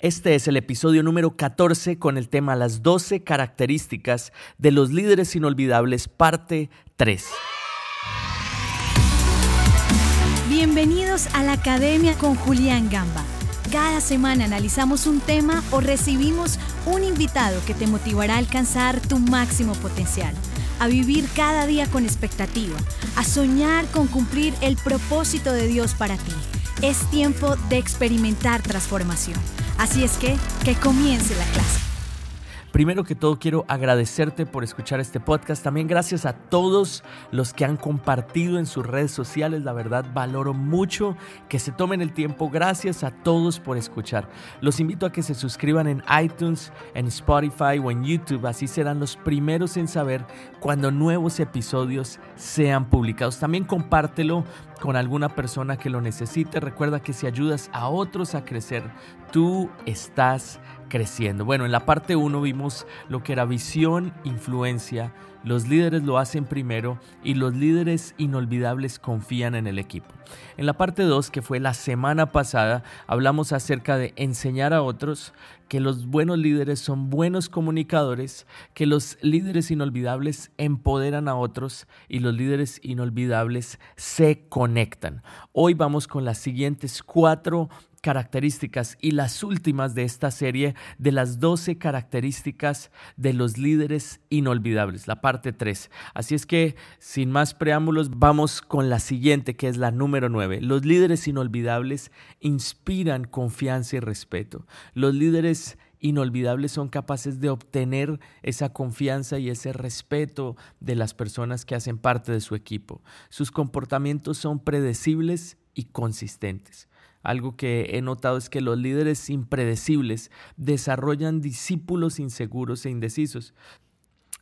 Este es el episodio número 14 con el tema Las 12 características de los líderes inolvidables, parte 3. Bienvenidos a la Academia con Julián Gamba. Cada semana analizamos un tema o recibimos un invitado que te motivará a alcanzar tu máximo potencial, a vivir cada día con expectativa, a soñar con cumplir el propósito de Dios para ti. Es tiempo de experimentar transformación. Así es que, que comience la clase. Primero que todo quiero agradecerte por escuchar este podcast. También gracias a todos los que han compartido en sus redes sociales. La verdad valoro mucho que se tomen el tiempo. Gracias a todos por escuchar. Los invito a que se suscriban en iTunes, en Spotify o en YouTube. Así serán los primeros en saber cuando nuevos episodios sean publicados. También compártelo con alguna persona que lo necesite. Recuerda que si ayudas a otros a crecer, tú estás creciendo. Bueno, en la parte 1 vimos lo que era visión, influencia. Los líderes lo hacen primero y los líderes inolvidables confían en el equipo. En la parte 2, que fue la semana pasada, hablamos acerca de enseñar a otros que los buenos líderes son buenos comunicadores, que los líderes inolvidables empoderan a otros y los líderes inolvidables se conectan. Hoy vamos con las siguientes cuatro características y las últimas de esta serie de las 12 características de los líderes inolvidables, la parte 3. Así es que, sin más preámbulos, vamos con la siguiente, que es la número 9. Los líderes inolvidables inspiran confianza y respeto. Los líderes inolvidables son capaces de obtener esa confianza y ese respeto de las personas que hacen parte de su equipo. Sus comportamientos son predecibles y consistentes. Algo que he notado es que los líderes impredecibles desarrollan discípulos inseguros e indecisos.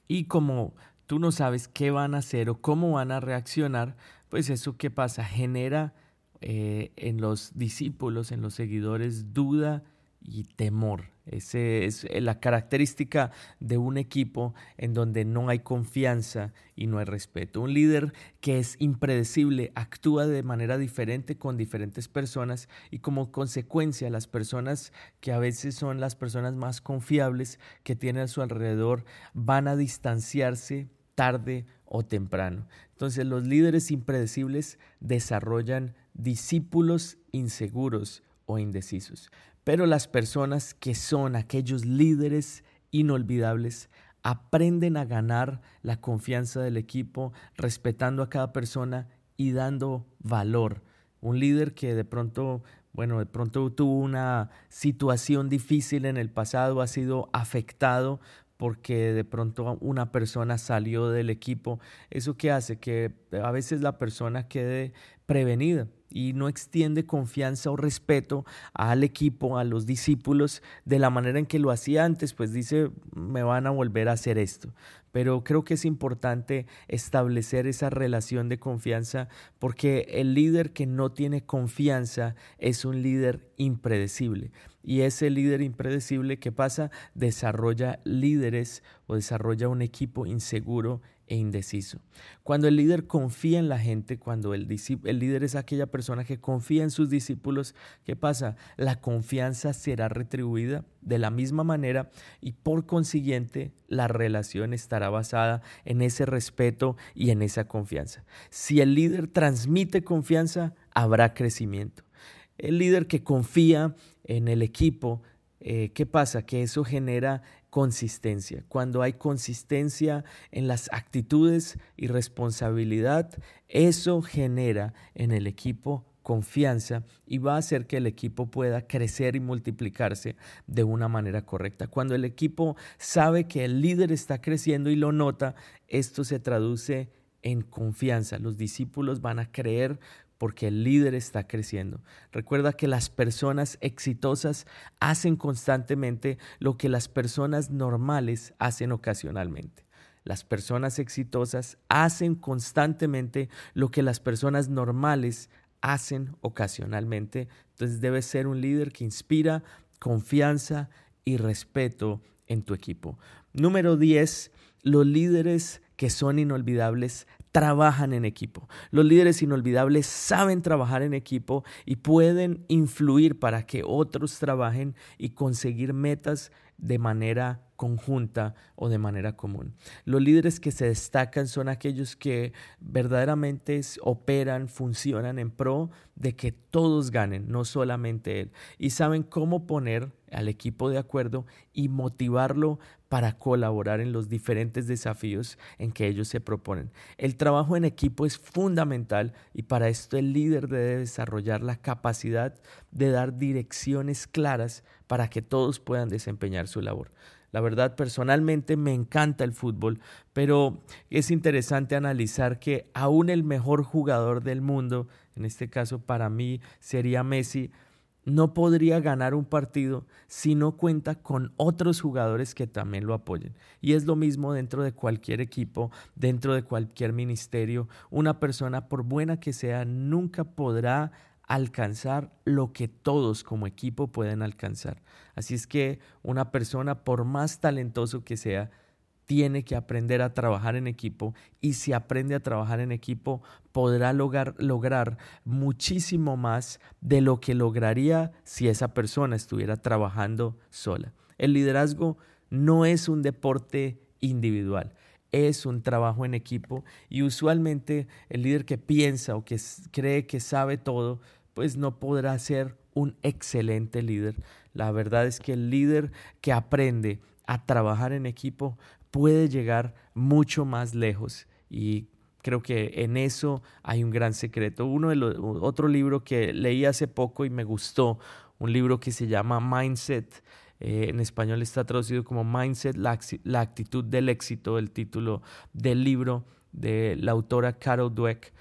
Y como tú no sabes qué van a hacer o cómo van a reaccionar, pues eso qué pasa, genera eh, en los discípulos, en los seguidores, duda y temor. Esa es eh, la característica de un equipo en donde no hay confianza y no hay respeto. Un líder que es impredecible actúa de manera diferente con diferentes personas y como consecuencia las personas que a veces son las personas más confiables que tiene a su alrededor van a distanciarse tarde o temprano. Entonces los líderes impredecibles desarrollan discípulos inseguros o indecisos. Pero las personas que son aquellos líderes inolvidables aprenden a ganar la confianza del equipo, respetando a cada persona y dando valor. Un líder que de pronto, bueno, de pronto tuvo una situación difícil en el pasado, ha sido afectado porque de pronto una persona salió del equipo. ¿Eso qué hace? Que a veces la persona quede prevenida y no extiende confianza o respeto al equipo, a los discípulos, de la manera en que lo hacía antes, pues dice, me van a volver a hacer esto. Pero creo que es importante establecer esa relación de confianza porque el líder que no tiene confianza es un líder impredecible. Y ese líder impredecible que pasa desarrolla líderes o desarrolla un equipo inseguro e indeciso. Cuando el líder confía en la gente, cuando el, el, líder es aquella persona que confía en sus discípulos, ¿qué pasa? La confianza será retribuida de la misma manera y por consiguiente la relación estará basada en ese respeto y en esa confianza. Si el líder transmite confianza, habrá crecimiento. El líder que confía en el equipo, eh, ¿qué pasa? Que eso genera consistencia. Cuando hay consistencia en las actitudes y responsabilidad, eso genera en el equipo confianza y va a hacer que el equipo pueda crecer y multiplicarse de una manera correcta. Cuando el equipo sabe que el líder está creciendo y lo nota, esto se traduce en confianza. Los discípulos van a creer porque el líder está creciendo. Recuerda que las personas exitosas hacen constantemente lo que las personas normales hacen ocasionalmente. Las personas exitosas hacen constantemente lo que las personas normales hacen ocasionalmente. Entonces debes ser un líder que inspira confianza y respeto en tu equipo. Número 10. Los líderes que son inolvidables trabajan en equipo. Los líderes inolvidables saben trabajar en equipo y pueden influir para que otros trabajen y conseguir metas de manera conjunta o de manera común. Los líderes que se destacan son aquellos que verdaderamente operan, funcionan en pro de que todos ganen, no solamente él, y saben cómo poner al equipo de acuerdo y motivarlo para colaborar en los diferentes desafíos en que ellos se proponen. El trabajo en equipo es fundamental y para esto el líder debe desarrollar la capacidad de dar direcciones claras para que todos puedan desempeñar su labor. La verdad, personalmente me encanta el fútbol, pero es interesante analizar que aún el mejor jugador del mundo, en este caso para mí sería Messi, no podría ganar un partido si no cuenta con otros jugadores que también lo apoyen. Y es lo mismo dentro de cualquier equipo, dentro de cualquier ministerio. Una persona, por buena que sea, nunca podrá alcanzar lo que todos como equipo pueden alcanzar. Así es que una persona, por más talentoso que sea, tiene que aprender a trabajar en equipo y si aprende a trabajar en equipo podrá lograr, lograr muchísimo más de lo que lograría si esa persona estuviera trabajando sola. El liderazgo no es un deporte individual, es un trabajo en equipo y usualmente el líder que piensa o que cree que sabe todo pues no podrá ser un excelente líder. La verdad es que el líder que aprende a trabajar en equipo puede llegar mucho más lejos y creo que en eso hay un gran secreto. Uno de los, otro libro que leí hace poco y me gustó, un libro que se llama Mindset. Eh, en español está traducido como Mindset, la, la, actitud del éxito, el título del libro de la autora Carol Dweck.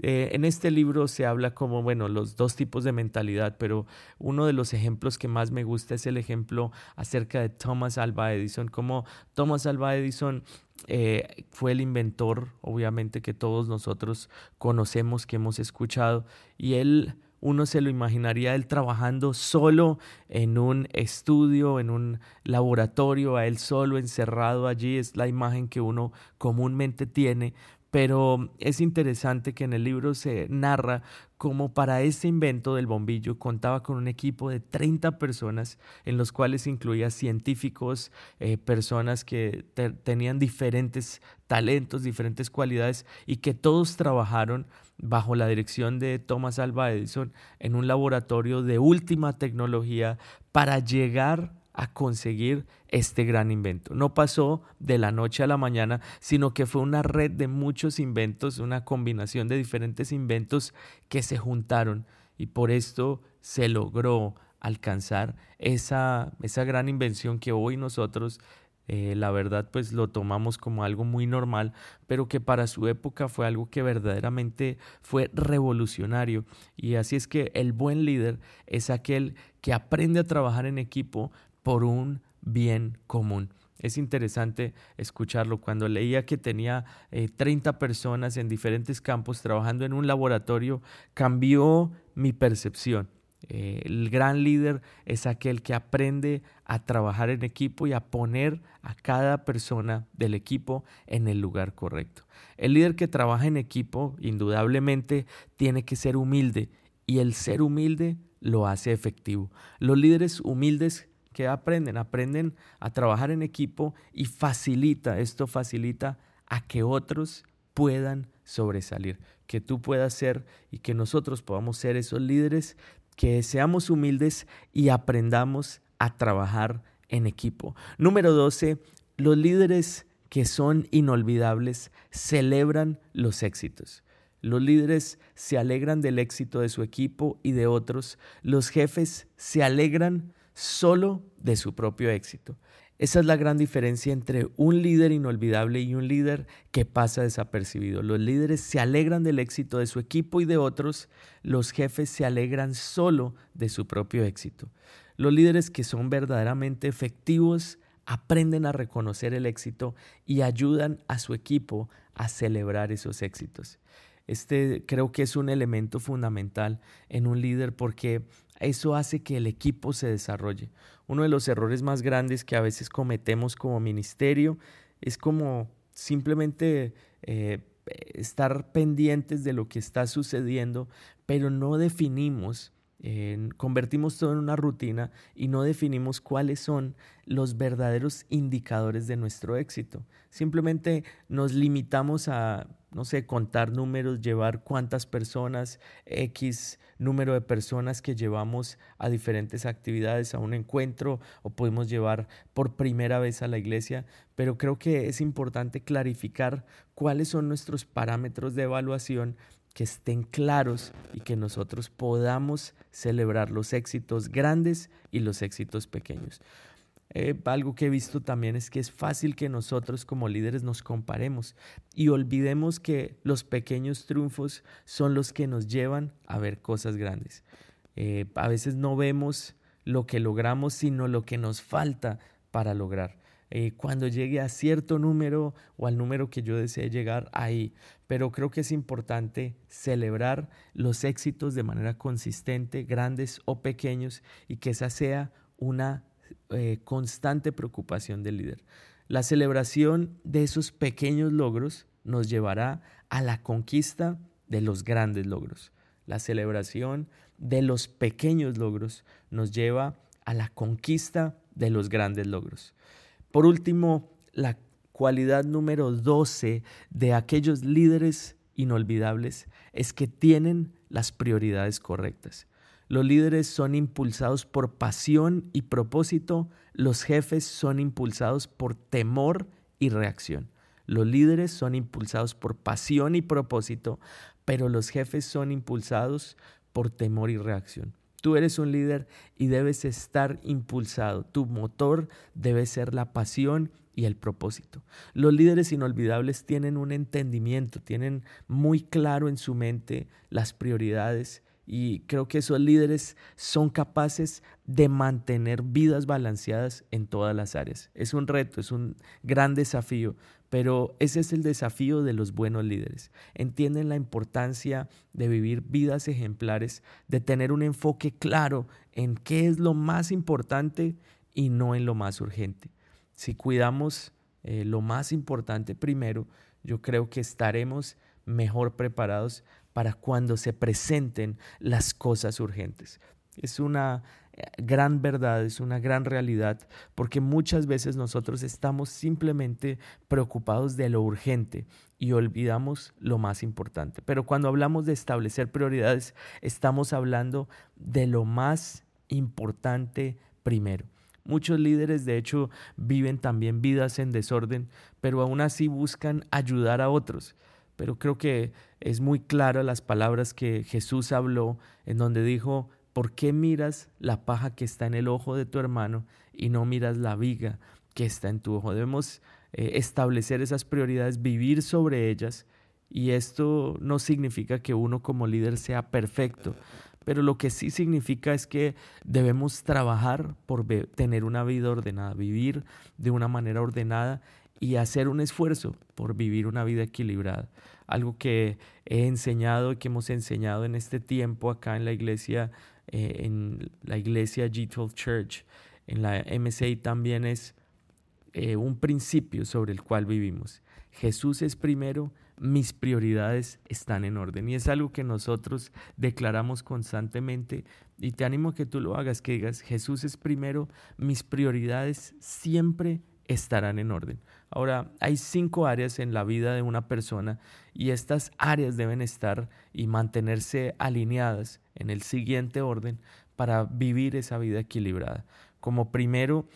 Eh, en este libro se habla como, bueno, los dos tipos de mentalidad, pero uno de los ejemplos que más me gusta es el ejemplo acerca de Thomas Alva Edison, como Thomas Alva Edison eh, fue el inventor, obviamente, que todos nosotros conocemos, que hemos escuchado, y él uno se lo imaginaría él trabajando solo en un estudio, en un laboratorio, a él solo encerrado allí, es la imagen que uno comúnmente tiene, pero es interesante que en el libro se narra cómo para este invento del bombillo contaba con un equipo de 30 personas, en los cuales incluía científicos, eh, personas que tenían diferentes talentos, diferentes cualidades y que todos trabajaron bajo la dirección de Thomas Alva Edison en un laboratorio de última tecnología para llegar a conseguir este gran invento. No pasó de la noche a la mañana, sino que fue una red de muchos inventos, una combinación de diferentes inventos que se juntaron y por esto se logró alcanzar esa, esa gran invención que hoy nosotros eh, la verdad pues lo tomamos como algo muy normal, pero que para su época fue algo que verdaderamente fue revolucionario. Y así es que el buen líder es aquel que aprende a trabajar en equipo, por un bien común. Es interesante escucharlo. Cuando leía que tenía 30 eh, personas en diferentes campos trabajando en un laboratorio, cambió mi percepción. Eh, el gran líder es aquel que aprende a trabajar en equipo y a poner a cada persona del equipo en el lugar correcto. El líder que trabaja en equipo, indudablemente, tiene que ser humilde y el ser humilde lo hace efectivo. Los líderes humildes aprenden? Aprenden a trabajar en equipo y facilita, esto facilita a que otros puedan sobresalir, que tú puedas ser y que nosotros podamos ser esos líderes, que seamos humildes y aprendamos a trabajar en equipo. Número 12, los líderes que son inolvidables celebran los éxitos. Los líderes se alegran del éxito de su equipo y de otros. Los jefes se alegran solo de su propio éxito. Esa es la gran diferencia entre un líder inolvidable y un líder que pasa desapercibido. Los líderes se alegran del éxito de su equipo y de otros, los jefes se alegran solo de su propio éxito. Los líderes que son verdaderamente efectivos aprenden a reconocer el éxito y ayudan a su equipo a celebrar esos éxitos. Este creo que es un elemento fundamental en un líder porque eso hace que el equipo se desarrolle. Uno de los errores más grandes que a veces cometemos como ministerio es como simplemente eh, estar pendientes de lo que está sucediendo, pero no definimos convertimos todo en una rutina y no definimos cuáles son los verdaderos indicadores de nuestro éxito. Simplemente nos limitamos a, no sé, contar números, llevar cuántas personas, X número de personas que llevamos a diferentes actividades, a un encuentro o podemos llevar por primera vez a la iglesia, pero creo que es importante clarificar cuáles son nuestros parámetros de evaluación que estén claros y que nosotros podamos celebrar los éxitos grandes y los éxitos pequeños. Eh, algo que he visto también es que es fácil que nosotros como líderes nos comparemos y olvidemos que los pequeños triunfos son los que nos llevan a ver cosas grandes. Eh, a veces no vemos lo que logramos, sino lo que nos falta para lograr. Eh, cuando llegue a cierto número o al número que yo desee llegar ahí. Pero creo que es importante celebrar los éxitos de manera consistente, grandes o pequeños, y que esa sea una eh, constante preocupación del líder. La celebración de esos pequeños logros nos llevará a la conquista de los grandes logros. La celebración de los pequeños logros nos lleva a la conquista de los grandes logros. Por último, la cualidad número 12 de aquellos líderes inolvidables es que tienen las prioridades correctas. Los líderes son impulsados por pasión y propósito, los jefes son impulsados por temor y reacción. Los líderes son impulsados por pasión y propósito, pero los jefes son impulsados por temor y reacción. Tú eres un líder y debes estar impulsado. Tu motor debe ser la pasión y el propósito. Los líderes inolvidables tienen un entendimiento, tienen muy claro en su mente las prioridades y creo que esos líderes son capaces de mantener vidas balanceadas en todas las áreas. Es un reto, es un gran desafío, pero ese es el desafío de los buenos líderes. Entienden la importancia de vivir vidas ejemplares, de tener un enfoque claro en qué es lo más importante y no en lo más urgente. Si cuidamos eh, lo más importante primero, yo creo que estaremos mejor preparados para cuando se presenten las cosas urgentes. Es una eh, gran verdad, es una gran realidad, porque muchas veces nosotros estamos simplemente preocupados de lo urgente y olvidamos lo más importante. Pero cuando hablamos de establecer prioridades, estamos hablando de lo más importante primero. Muchos líderes, de hecho, viven también vidas en desorden, pero aún así buscan ayudar a otros pero creo que es muy claro las palabras que Jesús habló en donde dijo, ¿por qué miras la paja que está en el ojo de tu hermano y no miras la viga que está en tu ojo? Debemos eh, establecer esas prioridades, vivir sobre ellas y esto no significa que uno como líder sea perfecto, pero lo que sí significa es que debemos trabajar por tener una vida ordenada, vivir de una manera ordenada y hacer un esfuerzo por vivir una vida equilibrada. Algo que he enseñado y que hemos enseñado en este tiempo acá en la iglesia, eh, en la iglesia G12 Church, en la MCI también es eh, un principio sobre el cual vivimos. Jesús es primero, mis prioridades están en orden. Y es algo que nosotros declaramos constantemente y te animo a que tú lo hagas, que digas, Jesús es primero, mis prioridades siempre estarán en orden. Ahora, hay cinco áreas en la vida de una persona y estas áreas deben estar y mantenerse alineadas en el siguiente orden para vivir esa vida equilibrada. Como primero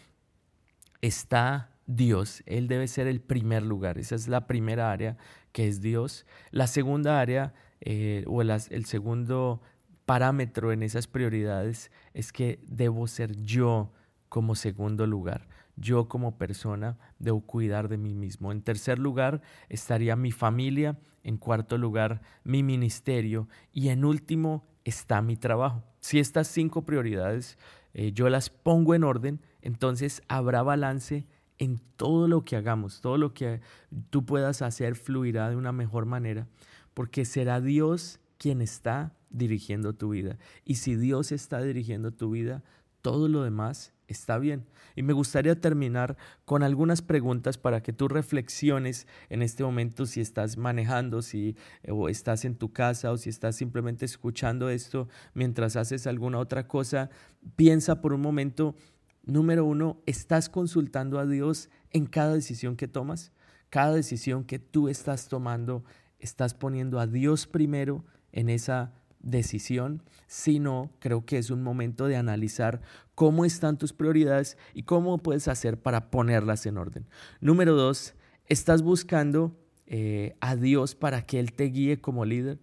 está Dios, Él debe ser el primer lugar, esa es la primera área que es Dios. La segunda área eh, o el segundo parámetro en esas prioridades es que debo ser yo como segundo lugar yo como persona debo cuidar de mí mismo. En tercer lugar estaría mi familia, en cuarto lugar mi ministerio y en último está mi trabajo. Si estas cinco prioridades eh, yo las pongo en orden, entonces habrá balance en todo lo que hagamos, todo lo que tú puedas hacer fluirá de una mejor manera, porque será Dios quien está dirigiendo tu vida. Y si Dios está dirigiendo tu vida, todo lo demás está bien. Y me gustaría terminar con algunas preguntas para que tú reflexiones en este momento si estás manejando, si o estás en tu casa o si estás simplemente escuchando esto mientras haces alguna otra cosa. Piensa por un momento, número uno, ¿estás consultando a Dios en cada decisión que tomas? Cada decisión que tú estás tomando, ¿estás poniendo a Dios primero en esa decisión, sino creo que es un momento de analizar cómo están tus prioridades y cómo puedes hacer para ponerlas en orden. Número dos, estás buscando eh, a Dios para que Él te guíe como líder.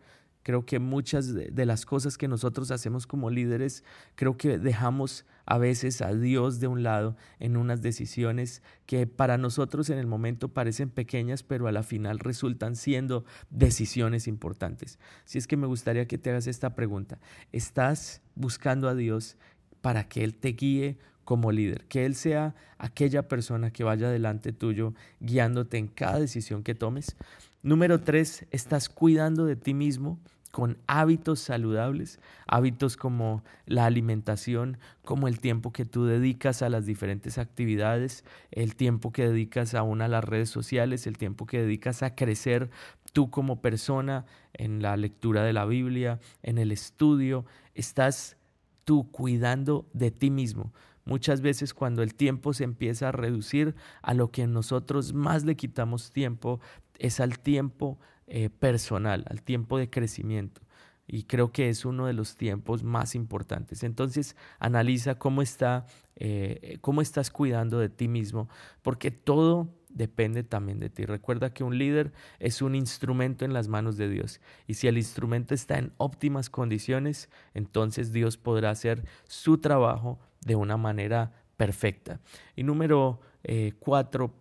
Creo que muchas de las cosas que nosotros hacemos como líderes, creo que dejamos a veces a Dios de un lado en unas decisiones que para nosotros en el momento parecen pequeñas, pero a la final resultan siendo decisiones importantes. Si es que me gustaría que te hagas esta pregunta. ¿Estás buscando a Dios para que Él te guíe como líder, que Él sea aquella persona que vaya delante tuyo guiándote en cada decisión que tomes. Número tres, estás cuidando de ti mismo con hábitos saludables, hábitos como la alimentación, como el tiempo que tú dedicas a las diferentes actividades, el tiempo que dedicas aún a las redes sociales, el tiempo que dedicas a crecer tú como persona en la lectura de la Biblia, en el estudio, estás tú cuidando de ti mismo. Muchas veces cuando el tiempo se empieza a reducir, a lo que nosotros más le quitamos tiempo es al tiempo eh, personal, al tiempo de crecimiento. Y creo que es uno de los tiempos más importantes. Entonces, analiza cómo, está, eh, cómo estás cuidando de ti mismo, porque todo depende también de ti. Recuerda que un líder es un instrumento en las manos de Dios. Y si el instrumento está en óptimas condiciones, entonces Dios podrá hacer su trabajo de una manera perfecta. Y número eh, cuatro,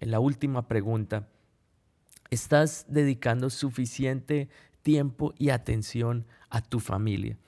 la última pregunta ¿Estás dedicando suficiente tiempo y atención a tu familia?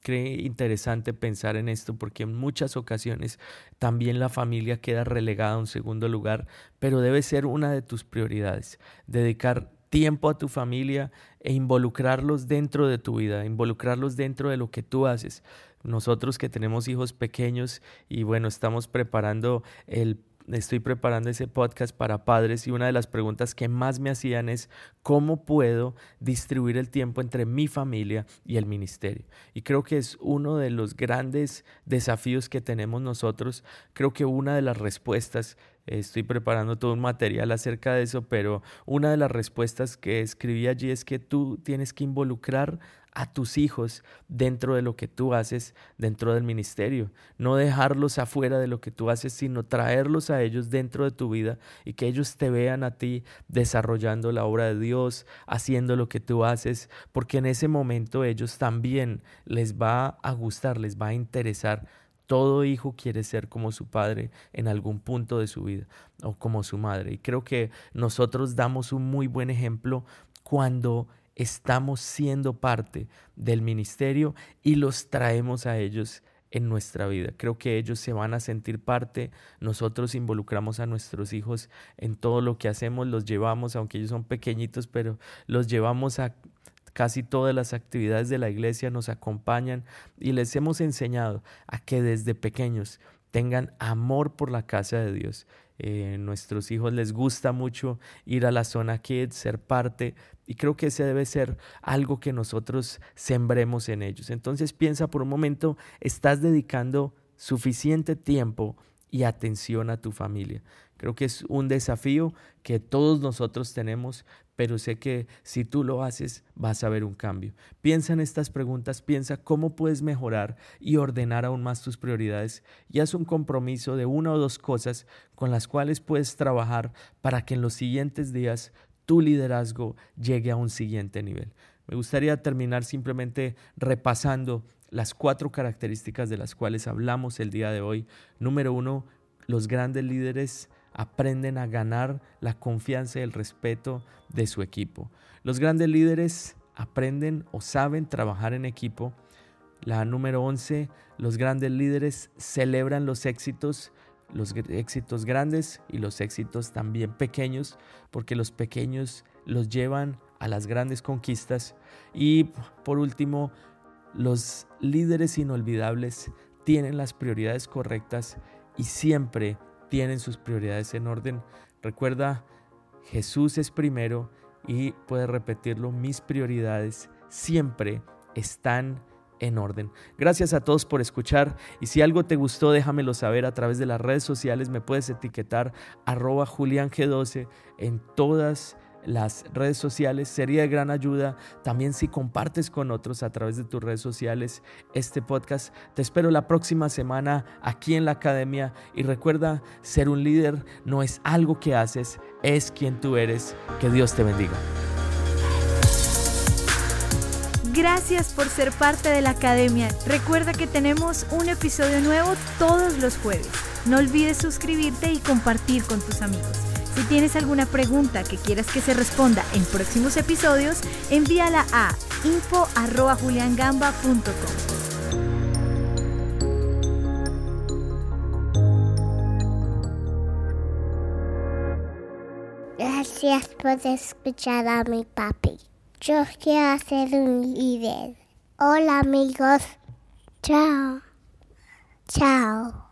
Cree interesante pensar en esto porque en muchas ocasiones también la familia queda relegada a un segundo lugar, pero debe ser una de tus prioridades. Dedicar tiempo a tu familia e involucrarlos dentro de tu vida, involucrarlos dentro de lo que tú haces. Nosotros que tenemos hijos pequeños y bueno, estamos preparando el estoy preparando ese podcast para padres y una de las preguntas que más me hacían es cómo puedo distribuir el tiempo entre mi familia y el ministerio. Y creo que es uno de los grandes desafíos que tenemos nosotros. Creo que una de las respuestas Estoy preparando todo un material acerca de eso, pero una de las respuestas que escribí allí es que tú tienes que involucrar a tus hijos dentro de lo que tú haces dentro del ministerio. No dejarlos afuera de lo que tú haces, sino traerlos a ellos dentro de tu vida y que ellos te vean a ti desarrollando la obra de Dios, haciendo lo que tú haces, porque en ese momento ellos también les va a gustar, les va a interesar. Todo hijo quiere ser como su padre en algún punto de su vida o como su madre. Y creo que nosotros damos un muy buen ejemplo cuando estamos siendo parte del ministerio y los traemos a ellos en nuestra vida. Creo que ellos se van a sentir parte, nosotros involucramos a nuestros hijos en todo lo que hacemos, los llevamos, aunque ellos son pequeñitos, pero los llevamos a casi todas las actividades de la iglesia, nos acompañan y les hemos enseñado a que desde pequeños tengan amor por la casa de Dios. Eh, nuestros hijos les gusta mucho ir a la zona kids, ser parte, y creo que ese debe ser algo que nosotros sembremos en ellos. Entonces piensa por un momento, ¿estás dedicando suficiente tiempo y atención a tu familia? Creo que es un desafío que todos nosotros tenemos, pero sé que si tú lo haces vas a ver un cambio. Piensa en estas preguntas, piensa cómo puedes mejorar y ordenar aún más tus prioridades y haz un compromiso de una o dos cosas con las cuales puedes trabajar para que en los siguientes días tu liderazgo llegue a un siguiente nivel. Me gustaría terminar simplemente repasando las cuatro características de las cuales hablamos el día de hoy. Número uno, los grandes líderes aprenden a ganar la confianza y el respeto de su equipo. Los grandes líderes aprenden o saben trabajar en equipo. La número 11, los grandes líderes celebran los éxitos, los éxitos grandes y los éxitos también pequeños, porque los pequeños los llevan a las grandes conquistas. Y por último, los líderes inolvidables tienen las prioridades correctas y siempre tienen sus prioridades en orden. Recuerda, Jesús es primero y puedes repetirlo, mis prioridades siempre están en orden. Gracias a todos por escuchar y si algo te gustó déjamelo saber a través de las redes sociales, me puedes etiquetar arroba juliang12 en todas las redes sociales. Sería de gran ayuda también si compartes con otros a través de tus redes sociales este podcast. Te espero la próxima semana aquí en la academia y recuerda, ser un líder no es algo que haces, es quien tú eres. Que Dios te bendiga. Gracias por ser parte de la academia. Recuerda que tenemos un episodio nuevo todos los jueves. No olvides suscribirte y compartir con tus amigos. Si tienes alguna pregunta que quieras que se responda en próximos episodios, envíala a info.juliangamba.com. Gracias por escuchar a mi papi. Yo quiero ser un líder. Hola amigos. Chao. Chao.